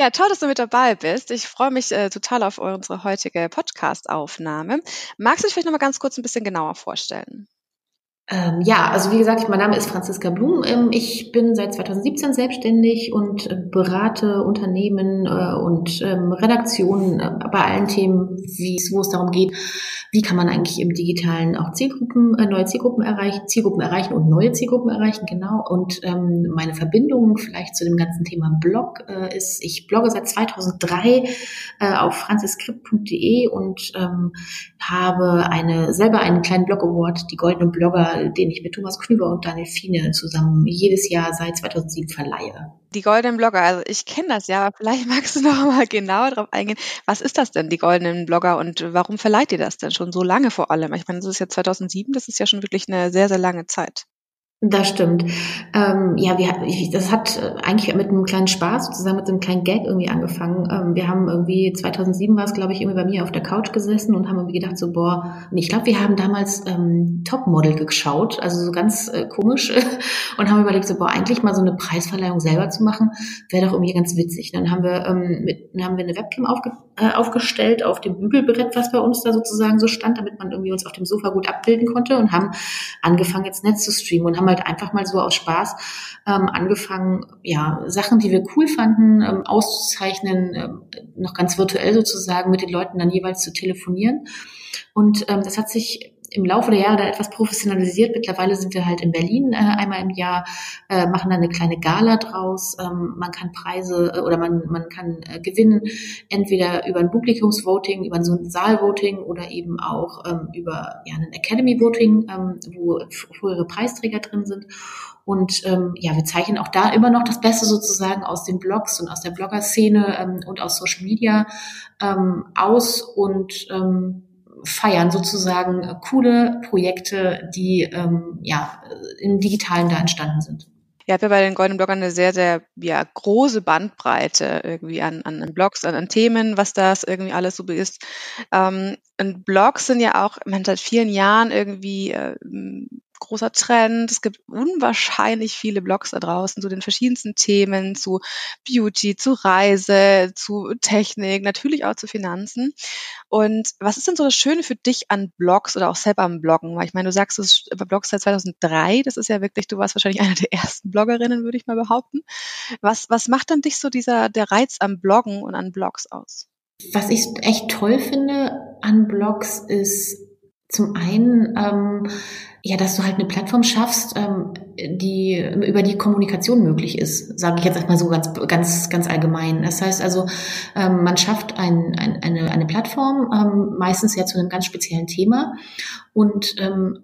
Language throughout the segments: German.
Ja, toll, dass du mit dabei bist. Ich freue mich äh, total auf unsere heutige Podcast-Aufnahme. Magst du dich vielleicht noch mal ganz kurz ein bisschen genauer vorstellen? Ähm, ja, also wie gesagt, mein Name ist Franziska Blum. Ähm, ich bin seit 2017 selbstständig und äh, berate Unternehmen äh, und ähm, Redaktionen äh, bei allen Themen, wo es darum geht, wie kann man eigentlich im Digitalen auch Zielgruppen, äh, neue Zielgruppen erreichen, Zielgruppen erreichen und neue Zielgruppen erreichen, genau. Und ähm, meine Verbindung vielleicht zu dem ganzen Thema Blog äh, ist, ich blogge seit 2003 äh, auf franziskript.de und ähm, habe eine selber einen kleinen Blog Award, die Goldene Blogger den ich mit Thomas Knüber und Daniel Fiene zusammen jedes Jahr seit 2007 verleihe. Die goldenen Blogger, also ich kenne das ja, aber vielleicht magst du noch mal genauer darauf eingehen. Was ist das denn, die goldenen Blogger und warum verleiht ihr das denn schon so lange vor allem? Ich meine, das ist ja 2007, das ist ja schon wirklich eine sehr, sehr lange Zeit. Das stimmt. Ähm, ja, wir, das hat äh, eigentlich mit einem kleinen Spaß, sozusagen mit einem kleinen Gag irgendwie angefangen. Ähm, wir haben irgendwie, 2007 war es, glaube ich, irgendwie bei mir auf der Couch gesessen und haben irgendwie gedacht so, boah, und ich glaube, wir haben damals ähm, Topmodel geschaut, also so ganz äh, komisch und haben überlegt so, boah, eigentlich mal so eine Preisverleihung selber zu machen, wäre doch irgendwie ganz witzig. Dann haben wir, ähm, mit, dann haben wir eine Webcam aufge, äh, aufgestellt auf dem Bügelbrett, was bei uns da sozusagen so stand, damit man irgendwie uns auf dem Sofa gut abbilden konnte und haben angefangen, jetzt Netz zu streamen und haben halt einfach mal so aus Spaß ähm, angefangen, ja, Sachen, die wir cool fanden, ähm, auszuzeichnen, ähm, noch ganz virtuell sozusagen mit den Leuten dann jeweils zu telefonieren. Und ähm, das hat sich im Laufe der Jahre da etwas professionalisiert. Mittlerweile sind wir halt in Berlin äh, einmal im Jahr, äh, machen da eine kleine Gala draus. Ähm, man kann Preise äh, oder man, man kann äh, gewinnen, entweder über ein Publikumsvoting, über so ein Saalvoting oder eben auch ähm, über ja, ein Academy Voting, ähm, wo frühere Preisträger drin sind. Und ähm, ja, wir zeichnen auch da immer noch das Beste sozusagen aus den Blogs und aus der Blogger-Szene ähm, und aus Social Media ähm, aus und ähm, feiern sozusagen äh, coole Projekte, die ähm, ja im Digitalen da entstanden sind. Ja bei den Goldenen Bloggern eine sehr, sehr ja, große Bandbreite irgendwie an, an Blogs, an, an Themen, was das irgendwie alles so ist. Ähm, und Blogs sind ja auch, man seit vielen Jahren irgendwie äh, großer Trend. Es gibt unwahrscheinlich viele Blogs da draußen zu den verschiedensten Themen, zu Beauty, zu Reise, zu Technik, natürlich auch zu Finanzen. Und was ist denn so das Schöne für dich an Blogs oder auch selber am Bloggen? Weil ich meine, du sagst, du über Blogs seit 2003. Das ist ja wirklich, du warst wahrscheinlich eine der ersten Bloggerinnen, würde ich mal behaupten. Was, was macht dann dich so dieser, der Reiz am Bloggen und an Blogs aus? Was ich echt toll finde an Blogs ist zum einen, ähm, ja, dass du halt eine Plattform schaffst, ähm, die über die Kommunikation möglich ist, sage ich jetzt erstmal so ganz ganz ganz allgemein. Das heißt also, ähm, man schafft ein, ein, eine eine Plattform, ähm, meistens ja zu einem ganz speziellen Thema und ähm,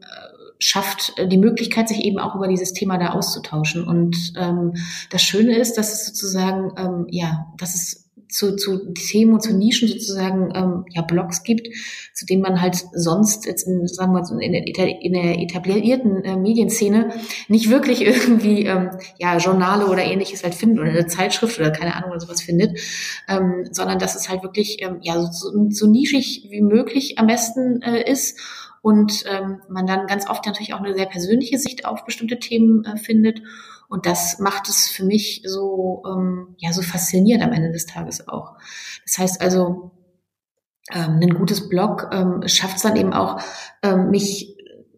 schafft die Möglichkeit, sich eben auch über dieses Thema da auszutauschen. Und ähm, das Schöne ist, dass es sozusagen ja, ja, dass es zu, zu Themen und zu Nischen sozusagen ähm, ja Blogs gibt, zu denen man halt sonst jetzt in, sagen wir in der, in der etablierten äh, Medienszene nicht wirklich irgendwie ähm, ja Journale oder ähnliches halt findet oder eine Zeitschrift oder keine Ahnung oder sowas findet, ähm, sondern dass es halt wirklich ähm, ja so, so nischig wie möglich am besten äh, ist und ähm, man dann ganz oft natürlich auch eine sehr persönliche Sicht auf bestimmte Themen äh, findet und das macht es für mich so, ähm, ja, so faszinierend am Ende des Tages auch. Das heißt also, ähm, ein gutes Blog ähm, schafft es dann eben auch, ähm, mich,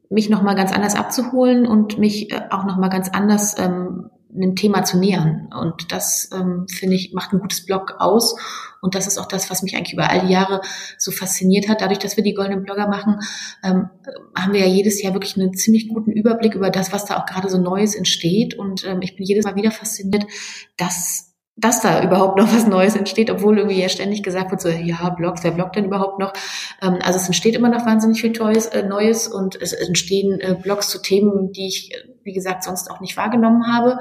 mich nochmal ganz anders abzuholen und mich äh, auch nochmal ganz anders ähm, einem Thema zu nähern. Und das, ähm, finde ich, macht ein gutes Blog aus. Und das ist auch das, was mich eigentlich über all die Jahre so fasziniert hat. Dadurch, dass wir die goldenen Blogger machen, ähm, haben wir ja jedes Jahr wirklich einen ziemlich guten Überblick über das, was da auch gerade so Neues entsteht. Und ähm, ich bin jedes Mal wieder fasziniert, dass dass da überhaupt noch was Neues entsteht, obwohl irgendwie ja ständig gesagt wird, so, ja, Blogs, wer bloggt denn überhaupt noch? Ähm, also es entsteht immer noch wahnsinnig viel Neues, äh, Neues und es entstehen äh, Blogs zu Themen, die ich, wie gesagt, sonst auch nicht wahrgenommen habe.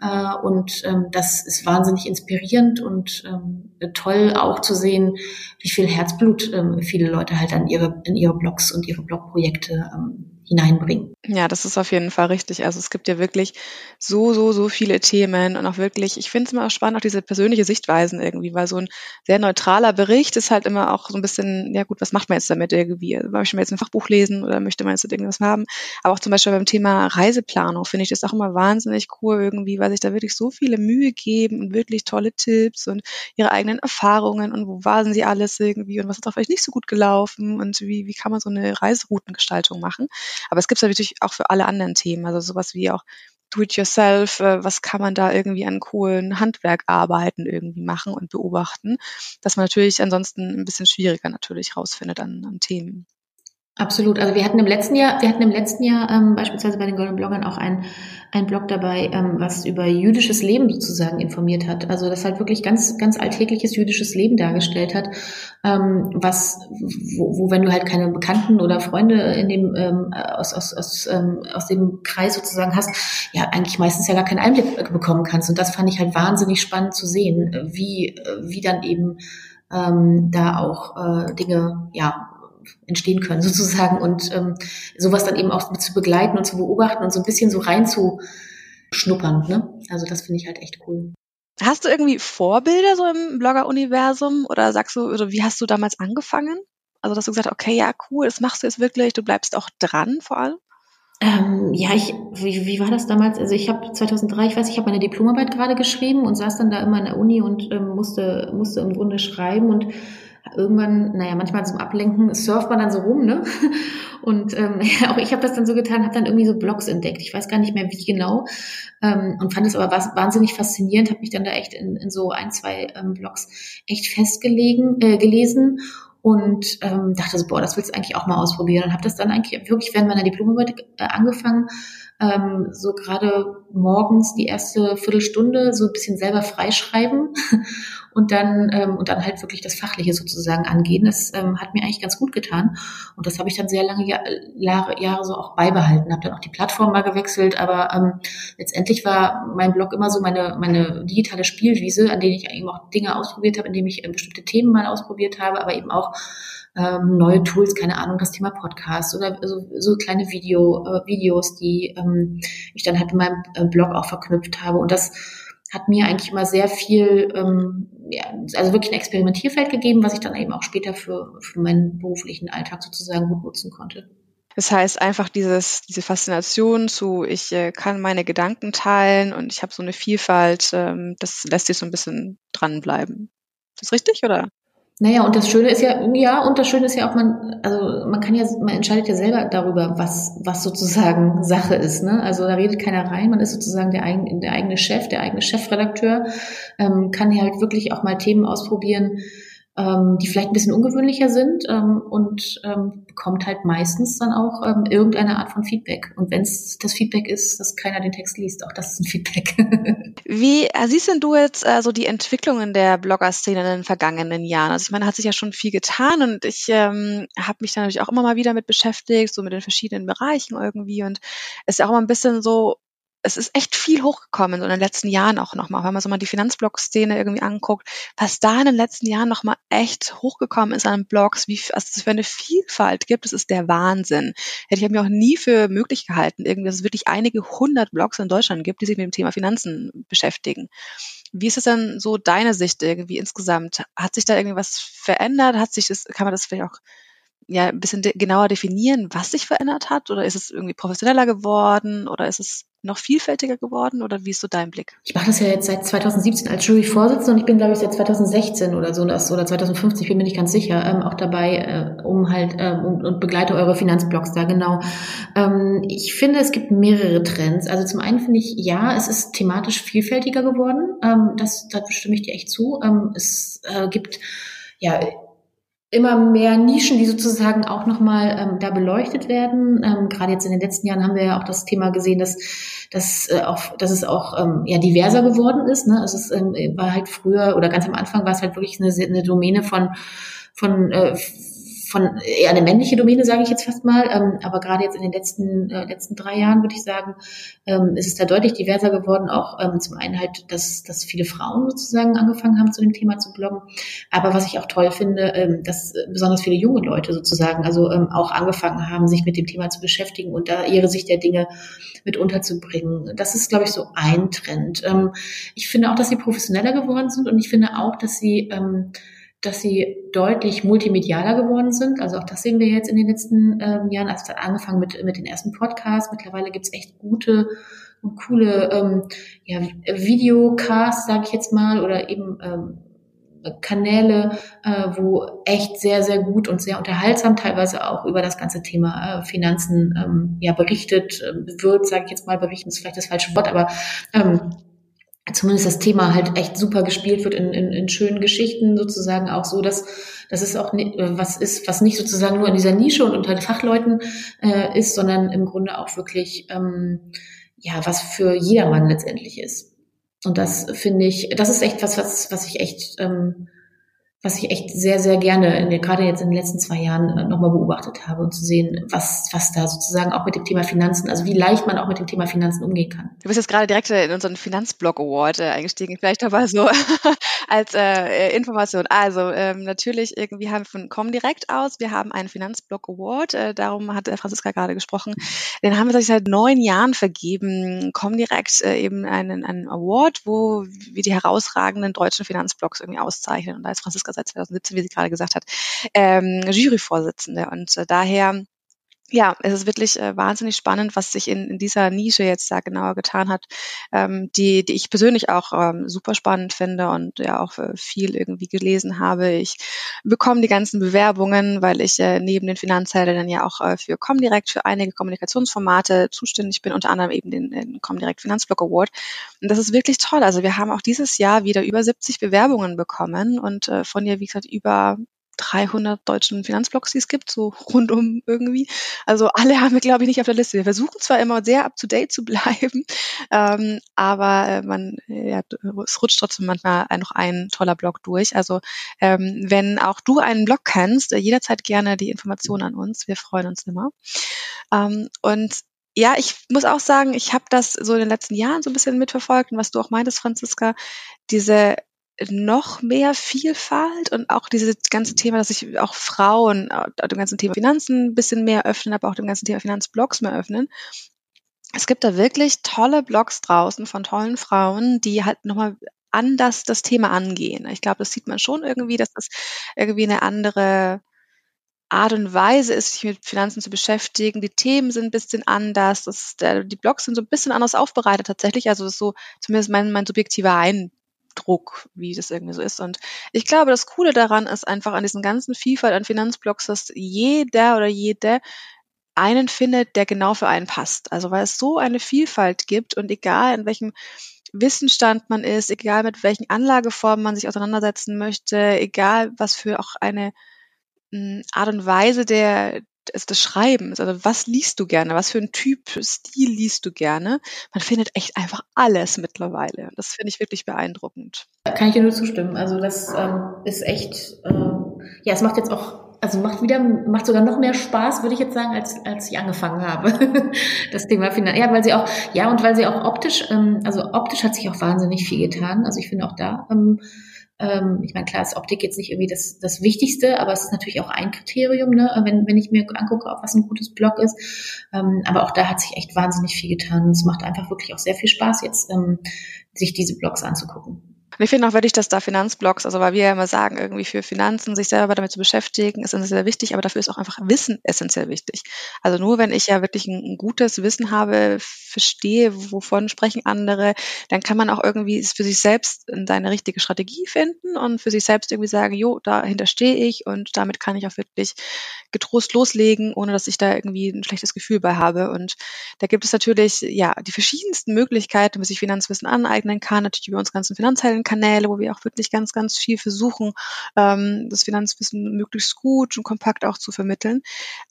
Äh, und ähm, das ist wahnsinnig inspirierend und ähm, toll auch zu sehen, wie viel Herzblut ähm, viele Leute halt an ihre, in ihre Blogs und ihre Blogprojekte ähm, hineinbringen. Ja, das ist auf jeden Fall richtig. Also es gibt ja wirklich so, so, so viele Themen und auch wirklich, ich finde es immer auch spannend, auch diese persönliche Sichtweisen irgendwie, weil so ein sehr neutraler Bericht ist halt immer auch so ein bisschen, ja gut, was macht man jetzt damit irgendwie? Möchte man jetzt ein Fachbuch lesen oder möchte man jetzt irgendwas haben? Aber auch zum Beispiel beim Thema Reiseplanung finde ich das auch immer wahnsinnig cool irgendwie, weil sich da wirklich so viele Mühe geben und wirklich tolle Tipps und ihre eigenen Erfahrungen und wo waren sie alles irgendwie und was ist auch vielleicht nicht so gut gelaufen und wie, wie kann man so eine Reiseroutengestaltung machen? Aber es gibt natürlich auch für alle anderen Themen, also sowas wie auch Do-it-yourself, äh, was kann man da irgendwie an coolen Handwerkarbeiten irgendwie machen und beobachten, dass man natürlich ansonsten ein bisschen schwieriger natürlich rausfindet an, an Themen. Absolut. Also wir hatten im letzten Jahr, wir hatten im letzten Jahr ähm, beispielsweise bei den Golden Bloggern auch ein, ein Blog dabei, ähm, was über jüdisches Leben sozusagen informiert hat. Also das halt wirklich ganz, ganz alltägliches jüdisches Leben dargestellt hat, ähm, was, wo, wo wenn du halt keine Bekannten oder Freunde in dem ähm, aus, aus, aus, ähm, aus dem Kreis sozusagen hast, ja eigentlich meistens ja gar keinen Einblick bekommen kannst. Und das fand ich halt wahnsinnig spannend zu sehen, wie, wie dann eben ähm, da auch äh, Dinge ja entstehen können sozusagen und ähm, sowas dann eben auch zu begleiten und zu beobachten und so ein bisschen so reinzuschnuppern. Ne? Also das finde ich halt echt cool. Hast du irgendwie Vorbilder so im Blogger-Universum oder sagst du, oder wie hast du damals angefangen? Also dass du gesagt hast, okay, ja, cool, das machst du jetzt wirklich, du bleibst auch dran vor allem? Ähm, ja, ich, wie, wie war das damals? Also ich habe 2003, ich weiß, ich habe meine Diplomarbeit gerade geschrieben und saß dann da immer in der Uni und ähm, musste, musste im Grunde schreiben und irgendwann, naja, manchmal zum Ablenken surft man dann so rum, ne? Und ähm, auch ich habe das dann so getan, habe dann irgendwie so Blogs entdeckt. Ich weiß gar nicht mehr, wie genau. Ähm, und fand es aber wahnsinnig faszinierend, habe mich dann da echt in, in so ein, zwei ähm, Blogs echt festgelegen, äh, gelesen und ähm, dachte so, boah, das willst du eigentlich auch mal ausprobieren. Und habe das dann eigentlich wirklich während meiner Diplomarbeit äh, angefangen, ähm, so gerade morgens die erste Viertelstunde so ein bisschen selber freischreiben und dann ähm, und dann halt wirklich das Fachliche sozusagen angehen. Das ähm, hat mir eigentlich ganz gut getan und das habe ich dann sehr lange Jahre, Jahre so auch beibehalten. Habe dann auch die Plattform mal gewechselt, aber ähm, letztendlich war mein Blog immer so meine meine digitale Spielwiese, an denen ich eben auch Dinge ausprobiert habe, in denen ich äh, bestimmte Themen mal ausprobiert habe, aber eben auch ähm, neue Tools, keine Ahnung, das Thema Podcast oder so, so kleine Video, äh, Videos, die ähm, ich dann halt in meinem äh, Blog auch verknüpft habe. Und das hat mir eigentlich immer sehr viel, ähm, ja, also wirklich ein Experimentierfeld gegeben, was ich dann eben auch später für, für meinen beruflichen Alltag sozusagen gut nutzen konnte. Das heißt einfach dieses, diese Faszination zu, ich äh, kann meine Gedanken teilen und ich habe so eine Vielfalt, ähm, das lässt sich so ein bisschen dranbleiben. Ist das richtig oder? Naja, und das Schöne ist ja, ja, und das Schöne ist ja auch, man, also man kann ja, man entscheidet ja selber darüber, was, was sozusagen Sache ist. Ne? Also da redet keiner rein, man ist sozusagen der, eigen, der eigene Chef, der eigene Chefredakteur, ähm, kann ja halt wirklich auch mal Themen ausprobieren, ähm, die vielleicht ein bisschen ungewöhnlicher sind ähm, und ähm, bekommt halt meistens dann auch ähm, irgendeine Art von Feedback. Und wenn es das Feedback ist, dass keiner den Text liest, auch das ist ein Feedback. Wie äh, siehst denn du jetzt äh, so die Entwicklungen der Blogger-Szene in den vergangenen Jahren? Also ich meine, hat sich ja schon viel getan und ich ähm, habe mich da natürlich auch immer mal wieder mit beschäftigt, so mit den verschiedenen Bereichen irgendwie und es ist ja auch immer ein bisschen so es ist echt viel hochgekommen so in den letzten Jahren auch nochmal, wenn man so mal die Finanzblog-Szene irgendwie anguckt, was da in den letzten Jahren nochmal echt hochgekommen ist an Blogs, wie also es für eine Vielfalt gibt, das ist der Wahnsinn. Hätte ich mir auch nie für möglich gehalten, irgendwie, dass es wirklich einige hundert Blogs in Deutschland gibt, die sich mit dem Thema Finanzen beschäftigen. Wie ist es denn so deine Sicht irgendwie insgesamt? Hat sich da irgendwie was verändert? Hat sich das, kann man das vielleicht auch ja ein bisschen de genauer definieren, was sich verändert hat? Oder ist es irgendwie professioneller geworden? Oder ist es noch vielfältiger geworden? Oder wie ist so dein Blick? Ich mache das ja jetzt seit 2017 als Juryvorsitzende und ich bin, glaube ich, seit 2016 oder so, oder 2050, bin mir nicht ganz sicher, ähm, auch dabei, äh, um halt ähm, und, und begleite eure Finanzblogs da genau. Ähm, ich finde, es gibt mehrere Trends. Also zum einen finde ich, ja, es ist thematisch vielfältiger geworden. Ähm, das, da stimme ich dir echt zu. Ähm, es äh, gibt ja immer mehr Nischen, die sozusagen auch nochmal ähm, da beleuchtet werden. Ähm, Gerade jetzt in den letzten Jahren haben wir ja auch das Thema gesehen, dass, dass, äh, auch, dass es auch ähm, ja, diverser geworden ist. Ne? Also es ähm, war halt früher oder ganz am Anfang war es halt wirklich eine, eine Domäne von, von äh, von eher eine männliche Domäne, sage ich jetzt fast mal. Ähm, aber gerade jetzt in den letzten, äh, letzten drei Jahren, würde ich sagen, ähm, ist es da deutlich diverser geworden. Auch ähm, zum einen halt, dass, dass viele Frauen sozusagen angefangen haben, zu dem Thema zu bloggen. Aber was ich auch toll finde, ähm, dass besonders viele junge Leute sozusagen also ähm, auch angefangen haben, sich mit dem Thema zu beschäftigen und da ihre Sicht der Dinge mit unterzubringen. Das ist, glaube ich, so ein Trend. Ähm, ich finde auch, dass sie professioneller geworden sind und ich finde auch, dass sie ähm, dass sie deutlich multimedialer geworden sind. Also auch das sehen wir jetzt in den letzten ähm, Jahren. Also angefangen mit, mit den ersten Podcasts. Mittlerweile gibt's echt gute und coole ähm, ja, Videocasts, sage ich jetzt mal, oder eben ähm, Kanäle, äh, wo echt sehr, sehr gut und sehr unterhaltsam teilweise auch über das ganze Thema äh, Finanzen ähm, ja berichtet äh, wird, sage ich jetzt mal, berichten ist vielleicht das falsche Wort, aber ähm, zumindest das Thema halt echt super gespielt wird in, in, in schönen Geschichten sozusagen auch so, dass dass es auch nicht, was ist, was nicht sozusagen nur in dieser Nische und unter den Fachleuten äh, ist, sondern im Grunde auch wirklich ähm, ja was für jedermann letztendlich ist. Und das finde ich, das ist echt was, was, was ich echt ähm, was ich echt sehr, sehr gerne, in der, gerade jetzt in den letzten zwei Jahren äh, nochmal beobachtet habe und zu sehen, was, was da sozusagen auch mit dem Thema Finanzen, also wie leicht man auch mit dem Thema Finanzen umgehen kann. Du bist jetzt gerade direkt in unseren Finanzblog Award äh, eingestiegen, vielleicht aber so als äh, Information. Also ähm, natürlich, irgendwie haben wir von Comdirect aus, wir haben einen Finanzblog Award, äh, darum hat Franziska gerade gesprochen. Den haben wir seit neun Jahren vergeben. Comdirect äh, eben einen, einen Award, wo wir die herausragenden deutschen Finanzblogs irgendwie auszeichnen. Und da ist Franziska seit 2017, wie sie gerade gesagt hat, ähm, Juryvorsitzende. Und äh, daher ja, es ist wirklich äh, wahnsinnig spannend, was sich in, in dieser Nische jetzt da genauer getan hat, ähm, die, die ich persönlich auch ähm, super spannend finde und ja auch äh, viel irgendwie gelesen habe. Ich bekomme die ganzen Bewerbungen, weil ich äh, neben den Finanzhelden ja auch äh, für Comdirect für einige Kommunikationsformate zuständig bin, unter anderem eben den, den Comdirect Finanzblog Award. Und das ist wirklich toll. Also wir haben auch dieses Jahr wieder über 70 Bewerbungen bekommen und äh, von ihr, wie gesagt, über 300 deutschen Finanzblogs, die es gibt, so rundum irgendwie. Also alle haben wir, glaube ich, nicht auf der Liste. Wir versuchen zwar immer sehr up-to-date zu bleiben, ähm, aber äh, man, ja, es rutscht trotzdem manchmal noch ein toller Blog durch. Also ähm, wenn auch du einen Blog kennst, äh, jederzeit gerne die Informationen an uns. Wir freuen uns immer. Ähm, und ja, ich muss auch sagen, ich habe das so in den letzten Jahren so ein bisschen mitverfolgt und was du auch meintest, Franziska, diese noch mehr Vielfalt und auch dieses ganze Thema, dass sich auch Frauen äh, dem ganzen Thema Finanzen ein bisschen mehr öffnen, aber auch dem ganzen Thema Finanzblogs mehr öffnen. Es gibt da wirklich tolle Blogs draußen von tollen Frauen, die halt nochmal anders das Thema angehen. Ich glaube, das sieht man schon irgendwie, dass das irgendwie eine andere Art und Weise ist, sich mit Finanzen zu beschäftigen. Die Themen sind ein bisschen anders. Das, die Blogs sind so ein bisschen anders aufbereitet tatsächlich. Also das ist so zumindest mein, mein subjektiver Eindruck. Druck, wie das irgendwie so ist. Und ich glaube, das Coole daran ist einfach an diesen ganzen Vielfalt an Finanzblogs, dass jeder oder jede einen findet, der genau für einen passt. Also weil es so eine Vielfalt gibt und egal in welchem Wissensstand man ist, egal mit welchen Anlageformen man sich auseinandersetzen möchte, egal was für auch eine hm, Art und Weise der, des, Schreibens. Also was liest du gerne? Was für ein Typ, Stil liest du gerne? Man findet echt einfach alles mittlerweile. Das finde ich wirklich beeindruckend. Kann ich dir nur zustimmen. Also das ähm, ist echt, äh, ja, es macht jetzt auch, also macht wieder, macht sogar noch mehr Spaß, würde ich jetzt sagen, als als ich angefangen habe. das Thema Finanz. Ja, weil sie auch, ja, und weil sie auch optisch, ähm, also optisch hat sich auch wahnsinnig viel getan. Also ich finde auch da ähm, ähm, ich meine, klar ist Optik jetzt nicht irgendwie das, das Wichtigste, aber es ist natürlich auch ein Kriterium, ne, wenn, wenn ich mir angucke, ob was ein gutes Blog ist. Ähm, aber auch da hat sich echt wahnsinnig viel getan. Es macht einfach wirklich auch sehr viel Spaß, jetzt ähm, sich diese Blogs anzugucken. Und ich finde auch wirklich, dass da Finanzblogs, also weil wir ja immer sagen, irgendwie für Finanzen sich selber damit zu beschäftigen, ist sehr wichtig, aber dafür ist auch einfach Wissen essentiell wichtig. Also nur wenn ich ja wirklich ein, gutes Wissen habe, verstehe, wovon sprechen andere, dann kann man auch irgendwie für sich selbst seine richtige Strategie finden und für sich selbst irgendwie sagen, jo, dahinter stehe ich und damit kann ich auch wirklich getrost loslegen, ohne dass ich da irgendwie ein schlechtes Gefühl bei habe. Und da gibt es natürlich ja die verschiedensten Möglichkeiten, wie sich Finanzwissen aneignen kann, natürlich über uns ganzen Finanzhelden Kanäle, wo wir auch wirklich ganz, ganz viel versuchen, ähm, das Finanzwissen möglichst gut und kompakt auch zu vermitteln.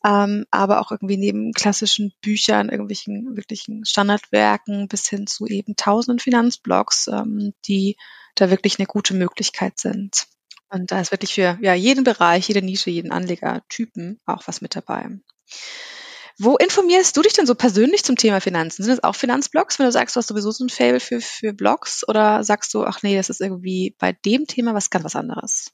Ähm, aber auch irgendwie neben klassischen Büchern, irgendwelchen wirklichen Standardwerken bis hin zu eben tausenden Finanzblogs, ähm, die da wirklich eine gute Möglichkeit sind. Und da ist wirklich für ja, jeden Bereich, jede Nische, jeden Anlegertypen auch was mit dabei. Wo informierst du dich denn so persönlich zum Thema Finanzen? Sind es auch Finanzblogs, wenn du sagst, du hast sowieso so ein Fable für, für Blogs? Oder sagst du, ach nee, das ist irgendwie bei dem Thema was ganz was anderes?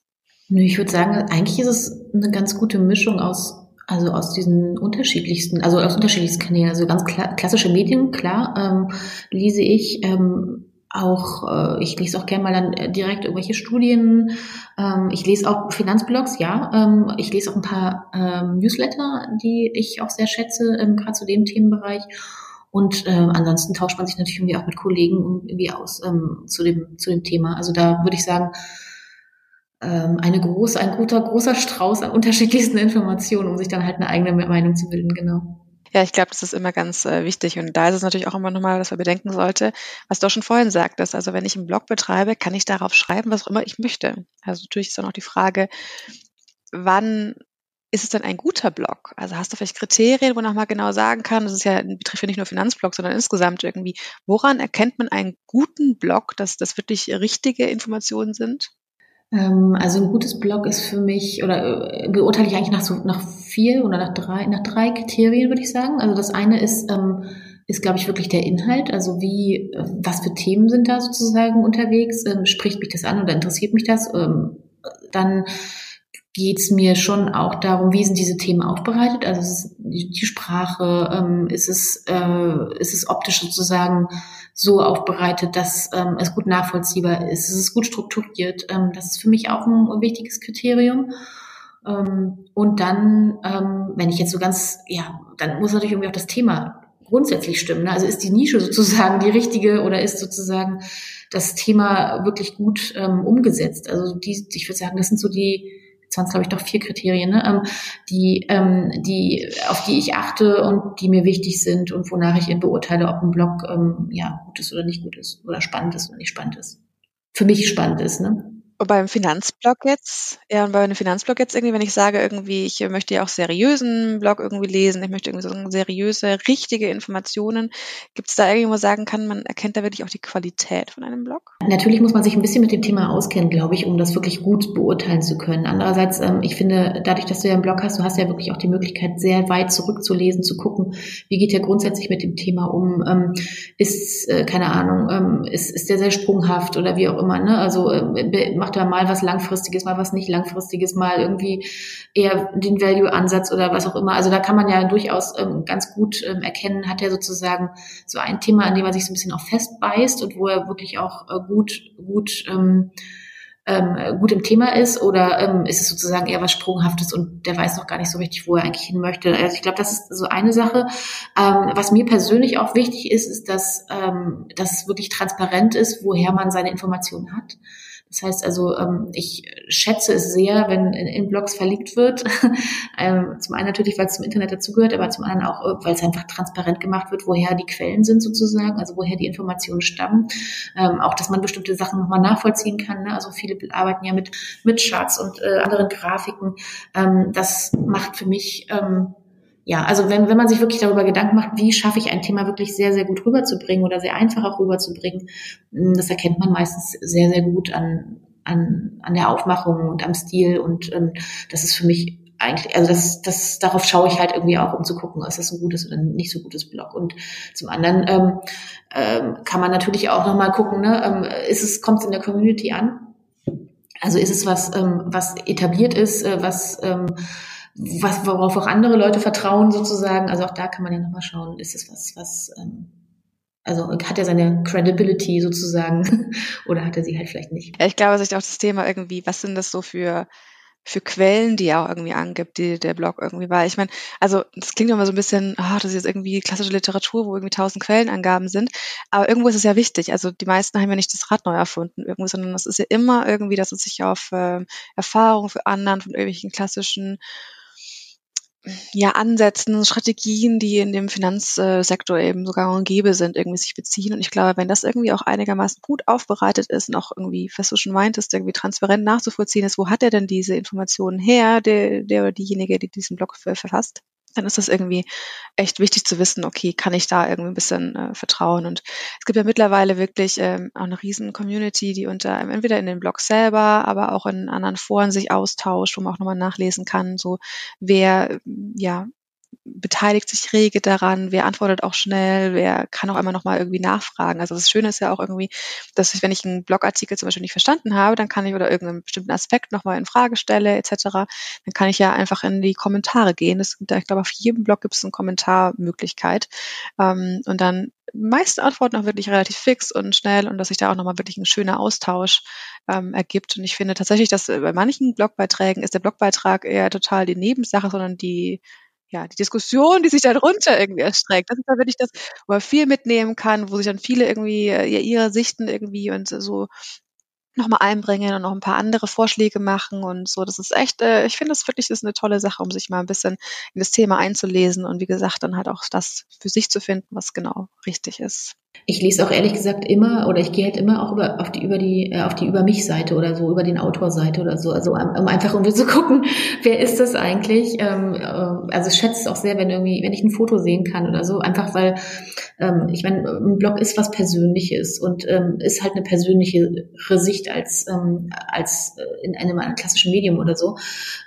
Ich würde sagen, eigentlich ist es eine ganz gute Mischung aus also aus diesen unterschiedlichsten, also aus unterschiedlichsten Kanälen, also ganz kla klassische Medien, klar, ähm, lese ich ähm, auch, äh, ich lese auch gerne mal dann äh, direkt irgendwelche Studien. Ähm, ich lese auch Finanzblogs, ja. Ähm, ich lese auch ein paar ähm, Newsletter, die ich auch sehr schätze, gerade zu dem Themenbereich. Und ansonsten tauscht man sich natürlich irgendwie auch mit Kollegen irgendwie aus zu dem zu dem Thema. Also da würde ich sagen, eine große, ein guter großer Strauß an unterschiedlichsten Informationen, um sich dann halt eine eigene Meinung zu bilden, genau. Ja, ich glaube, das ist immer ganz äh, wichtig. Und da ist es natürlich auch immer nochmal, dass man bedenken sollte, was du auch schon vorhin sagtest. Also wenn ich einen Blog betreibe, kann ich darauf schreiben, was auch immer ich möchte. Also natürlich ist dann auch die Frage, wann ist es denn ein guter Blog? Also hast du vielleicht Kriterien, wo man genau sagen kann, das ist ja, betrifft ja nicht nur Finanzblogs, sondern insgesamt irgendwie, woran erkennt man einen guten Blog, dass das wirklich richtige Informationen sind? Ähm, also ein gutes Blog ist für mich, oder äh, beurteile ich eigentlich nach so nach vier oder nach drei, nach drei Kriterien, würde ich sagen. Also das eine ist, ähm, ist, glaube ich, wirklich der Inhalt. Also wie, äh, was für Themen sind da sozusagen unterwegs? Ähm, spricht mich das an oder interessiert mich das? Dann geht es mir schon auch darum, wie sind diese Themen aufbereitet? Also die, Sprache, ist es äh, ist es optisch sozusagen so aufbereitet, dass ähm, es gut nachvollziehbar ist, ist es gut strukturiert. Ähm, das ist für mich auch ein, ein wichtiges Kriterium. Ähm, und dann, ähm, wenn ich jetzt so ganz, ja, dann muss natürlich irgendwie auch das Thema grundsätzlich stimmen. Ne? Also ist die Nische sozusagen die richtige oder ist sozusagen das Thema wirklich gut ähm, umgesetzt? Also die, ich würde sagen, das sind so die jetzt waren glaube ich doch vier Kriterien, ne, ähm, die, ähm, die, auf die ich achte und die mir wichtig sind und wonach ich beurteile, ob ein Blog ähm, ja gut ist oder nicht gut ist oder spannend ist oder nicht spannend ist. Für mich spannend ist, ne? Beim Finanzblog jetzt, ja, und bei einem Finanzblog jetzt irgendwie, wenn ich sage, irgendwie, ich möchte ja auch seriösen Blog irgendwie lesen, ich möchte irgendwie so seriöse, richtige Informationen, gibt es da irgendwie, wo man sagen kann, man erkennt da wirklich auch die Qualität von einem Blog? Natürlich muss man sich ein bisschen mit dem Thema auskennen, glaube ich, um das wirklich gut beurteilen zu können. Andererseits, ähm, ich finde, dadurch, dass du ja einen Blog hast, du hast ja wirklich auch die Möglichkeit, sehr weit zurückzulesen, zu gucken, wie geht der grundsätzlich mit dem Thema um, ähm, ist, äh, keine Ahnung, ähm, ist, ist der sehr sprunghaft oder wie auch immer, ne? Also äh, macht er mal was Langfristiges, mal was nicht Langfristiges, mal irgendwie eher den Value-Ansatz oder was auch immer. Also da kann man ja durchaus ähm, ganz gut ähm, erkennen, hat er sozusagen so ein Thema, an dem er sich so ein bisschen auch festbeißt und wo er wirklich auch äh, gut, gut ähm, ähm, gut im Thema ist oder ähm, ist es sozusagen eher was Sprunghaftes und der weiß noch gar nicht so richtig, wo er eigentlich hin möchte. Also ich glaube, das ist so eine Sache. Ähm, was mir persönlich auch wichtig ist, ist, dass, ähm, dass es wirklich transparent ist, woher man seine Informationen hat. Das heißt also, ähm, ich schätze es sehr, wenn in, Blogs verlegt wird. Ähm, zum einen natürlich, weil es zum Internet dazugehört, aber zum anderen auch, weil es einfach transparent gemacht wird, woher die Quellen sind sozusagen, also woher die Informationen stammen. Ähm, auch, dass man bestimmte Sachen nochmal nachvollziehen kann. Ne? Also viele arbeiten ja mit, mit Charts und äh, anderen Grafiken. das macht für mich ja, also wenn, wenn man sich wirklich darüber Gedanken macht, wie schaffe ich ein Thema wirklich sehr, sehr gut rüberzubringen oder sehr einfach auch rüberzubringen, hm, das erkennt man meistens sehr, sehr gut an, an, an der Aufmachung und am Stil. Und ähm, das ist für mich eigentlich, also das, das, darauf schaue ich halt irgendwie auch, um zu gucken, ist das ein gutes oder nicht so gutes Blog. Und zum anderen ähm, ähm, kann man natürlich auch nochmal gucken, ne, ähm, ist es, kommt es in der Community an? Also ist es was, ähm, was etabliert ist, äh, was ähm, was, worauf auch andere Leute vertrauen sozusagen. Also auch da kann man ja nochmal schauen, ist es was, was, ähm, also hat er seine Credibility sozusagen oder hat er sie halt vielleicht nicht? Ja, ich glaube, sich auch das Thema irgendwie, was sind das so für für Quellen, die er auch irgendwie angibt, die der Blog irgendwie war. Ich meine, also das klingt immer so ein bisschen, oh, das ist jetzt irgendwie klassische Literatur, wo irgendwie tausend Quellenangaben sind, aber irgendwo ist es ja wichtig. Also die meisten haben ja nicht das Rad neu erfunden irgendwie, sondern es ist ja immer irgendwie, dass es sich auf äh, Erfahrungen für anderen von irgendwelchen klassischen ja, Ansätzen, Strategien, die in dem Finanzsektor eben sogar und gäbe sind, irgendwie sich beziehen. Und ich glaube, wenn das irgendwie auch einigermaßen gut aufbereitet ist und auch irgendwie, was du schon meintest, irgendwie transparent nachzuvollziehen ist, wo hat er denn diese Informationen her, der, der oder diejenige, die diesen Blog verfasst? Dann ist das irgendwie echt wichtig zu wissen, okay, kann ich da irgendwie ein bisschen äh, vertrauen? Und es gibt ja mittlerweile wirklich ähm, auch eine riesen Community, die unter ähm, entweder in den Blogs selber, aber auch in anderen Foren sich austauscht, wo man auch nochmal nachlesen kann, so wer ja beteiligt sich rege daran, wer antwortet auch schnell, wer kann auch einmal nochmal irgendwie nachfragen. Also das Schöne ist ja auch irgendwie, dass ich, wenn ich einen Blogartikel zum Beispiel nicht verstanden habe, dann kann ich oder irgendeinen bestimmten Aspekt nochmal in Frage stelle etc., dann kann ich ja einfach in die Kommentare gehen. Das, ich glaube, auf jedem Blog gibt es eine Kommentarmöglichkeit. Ähm, und dann meisten antworten auch wirklich relativ fix und schnell und dass sich da auch nochmal wirklich ein schöner Austausch ähm, ergibt. Und ich finde tatsächlich, dass bei manchen Blogbeiträgen ist der Blogbeitrag eher total die Nebensache, sondern die ja, die Diskussion, die sich darunter irgendwie erstreckt. Das ist da wirklich das, wo man viel mitnehmen kann, wo sich dann viele irgendwie äh, ihre Sichten irgendwie und so nochmal einbringen und noch ein paar andere Vorschläge machen und so. Das ist echt, äh, ich finde das wirklich ist eine tolle Sache, um sich mal ein bisschen in das Thema einzulesen und wie gesagt, dann halt auch das für sich zu finden, was genau richtig ist. Ich lese auch ehrlich gesagt immer oder ich gehe halt immer auch über auf die über die äh, auf die über mich Seite oder so über den Autorseite oder so. Also um, um einfach irgendwie zu gucken wer ist das eigentlich? Ähm, äh, also ich schätze es auch sehr wenn irgendwie wenn ich ein Foto sehen kann oder so. Einfach weil ähm, ich meine ein Blog ist was Persönliches und ähm, ist halt eine persönlichere Sicht als ähm, als äh, in einem, einem klassischen Medium oder so.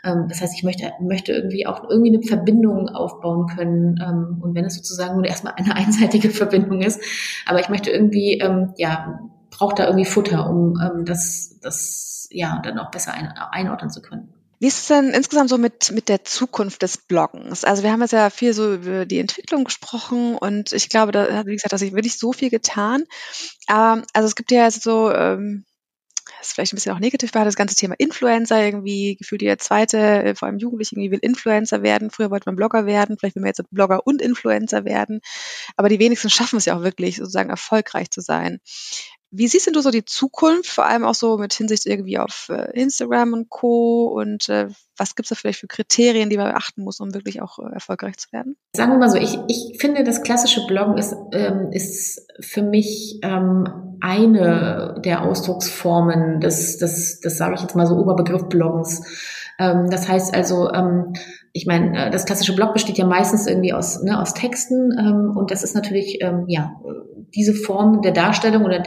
Ähm, das heißt ich möchte möchte irgendwie auch irgendwie eine Verbindung aufbauen können ähm, und wenn es sozusagen nur erstmal eine einseitige Verbindung ist aber ich möchte irgendwie, ähm, ja, braucht da irgendwie Futter, um ähm, das, das ja dann auch besser ein, einordnen zu können. Wie ist es denn insgesamt so mit, mit der Zukunft des Bloggens? Also wir haben jetzt ja viel so über die Entwicklung gesprochen und ich glaube, da hat, wie gesagt, dass sich wirklich so viel getan. Ähm, also es gibt ja so, ähm, ist vielleicht ein bisschen auch negativ war, das ganze Thema Influencer irgendwie, gefühlt jeder zweite, äh, vor allem Jugendliche irgendwie will Influencer werden. Früher wollte man Blogger werden, vielleicht will man jetzt Blogger und Influencer werden. Aber die wenigsten schaffen es ja auch wirklich, sozusagen erfolgreich zu sein. Wie siehst denn du so die Zukunft, vor allem auch so mit Hinsicht irgendwie auf äh, Instagram und Co. Und äh, was gibt es da vielleicht für Kriterien, die man beachten muss, um wirklich auch äh, erfolgreich zu werden? Sagen wir mal so, ich, ich finde, das klassische Bloggen ist, ähm, ist für mich ähm, eine der Ausdrucksformen des, des, des sage ich jetzt mal so, Oberbegriff Bloggens. Ähm, das heißt also, ähm, ich meine, äh, das klassische Blog besteht ja meistens irgendwie aus, ne, aus Texten ähm, und das ist natürlich, ähm, ja, diese Form der Darstellung oder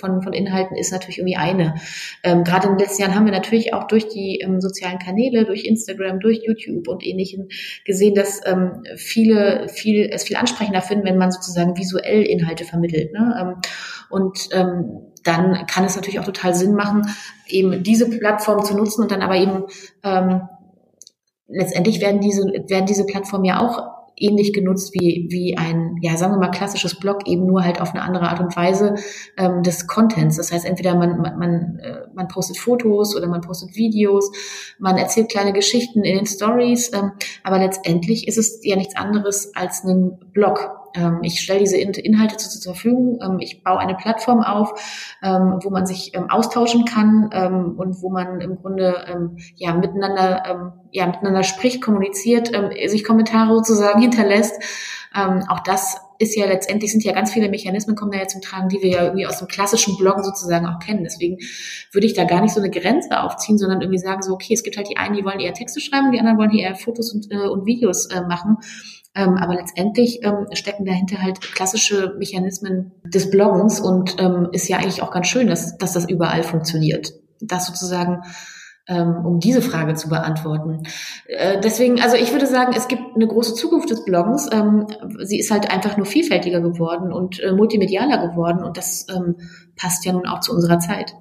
von, von Inhalten ist natürlich irgendwie eine. Ähm, Gerade in den letzten Jahren haben wir natürlich auch durch die ähm, sozialen Kanäle, durch Instagram, durch YouTube und ähnlichen gesehen, dass ähm, viele viel, es viel ansprechender finden, wenn man sozusagen visuell Inhalte vermittelt. Ne? Ähm, und ähm, dann kann es natürlich auch total Sinn machen, eben diese Plattform zu nutzen und dann aber eben ähm, letztendlich werden diese, werden diese Plattformen ja auch ähnlich genutzt wie, wie ein, ja, sagen wir mal, klassisches Blog, eben nur halt auf eine andere Art und Weise ähm, des Contents. Das heißt, entweder man, man, man, äh, man postet Fotos oder man postet Videos, man erzählt kleine Geschichten in den Stories, ähm, aber letztendlich ist es ja nichts anderes als ein Blog ich stelle diese Inhalte zur, Verfügung, ähm, ich baue eine Plattform auf, ähm, wo man sich ähm, austauschen kann ähm, und wo man im Grunde ähm, ja miteinander ähm, ja miteinander spricht, kommuniziert, ähm, sich Kommentare sozusagen hinterlässt. Ähm, auch das ist ja letztendlich sind ja ganz viele Mechanismen kommen da ja zum Tragen, die wir ja irgendwie aus dem klassischen Bloggen sozusagen auch kennen. Deswegen würde ich da gar nicht so eine Grenze aufziehen, sondern irgendwie sagen so, okay, es gibt halt die einen, die wollen eher Texte schreiben, die anderen wollen hier eher Fotos und, äh, und Videos äh, machen. Ähm, aber letztendlich ähm, stecken dahinter halt klassische Mechanismen des Bloggens und ähm, ist ja eigentlich auch ganz schön, dass, dass das überall funktioniert. Das sozusagen um diese Frage zu beantworten. Äh, deswegen, also ich würde sagen, es gibt eine große Zukunft des Bloggens. Ähm, sie ist halt einfach nur vielfältiger geworden und äh, multimedialer geworden und das ähm, passt ja nun auch zu unserer Zeit.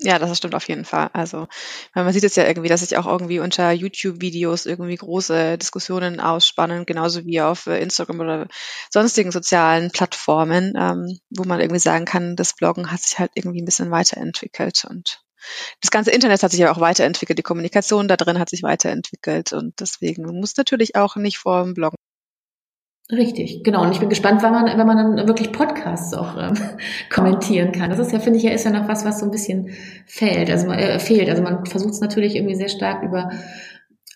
Ja, das stimmt auf jeden Fall. Also man sieht es ja irgendwie, dass sich auch irgendwie unter YouTube-Videos irgendwie große Diskussionen ausspannen, genauso wie auf äh, Instagram oder sonstigen sozialen Plattformen, ähm, wo man irgendwie sagen kann, das Bloggen hat sich halt irgendwie ein bisschen weiterentwickelt und das ganze Internet hat sich ja auch weiterentwickelt, die Kommunikation da drin hat sich weiterentwickelt und deswegen muss natürlich auch nicht vor dem Bloggen Richtig, genau. Und ich bin gespannt, wann man, wenn man dann wirklich Podcasts auch ähm, kommentieren kann. Das ist ja, finde ich, ja, ist ja noch was, was so ein bisschen fehlt. Also äh, fehlt. Also man versucht es natürlich irgendwie sehr stark über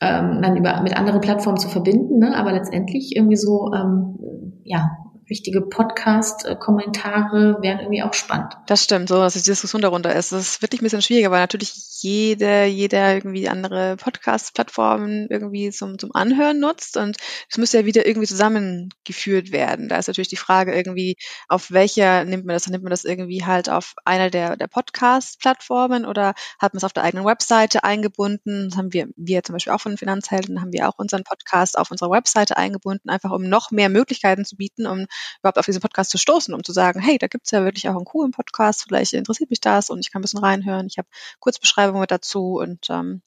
ähm, dann über mit anderen Plattformen zu verbinden, ne? aber letztendlich irgendwie so ähm, ja richtige Podcast-Kommentare wären irgendwie auch spannend. Das stimmt, so dass die Diskussion darunter ist. Das ist wirklich ein bisschen schwieriger, weil natürlich jede, jeder irgendwie andere Podcast-Plattformen irgendwie zum, zum Anhören nutzt und es müsste ja wieder irgendwie zusammengeführt werden. Da ist natürlich die Frage irgendwie, auf welcher nimmt man das? Nimmt man das irgendwie halt auf einer der, der Podcast-Plattformen oder hat man es auf der eigenen Webseite eingebunden? Das haben wir, wir zum Beispiel auch von den Finanzhelden, haben wir auch unseren Podcast auf unserer Webseite eingebunden, einfach um noch mehr Möglichkeiten zu bieten, um überhaupt auf diesen Podcast zu stoßen, um zu sagen, hey, da gibt's ja wirklich auch einen coolen Podcast, vielleicht interessiert mich das und ich kann ein bisschen reinhören. Ich habe Kurzbeschreibungen dazu und ähm,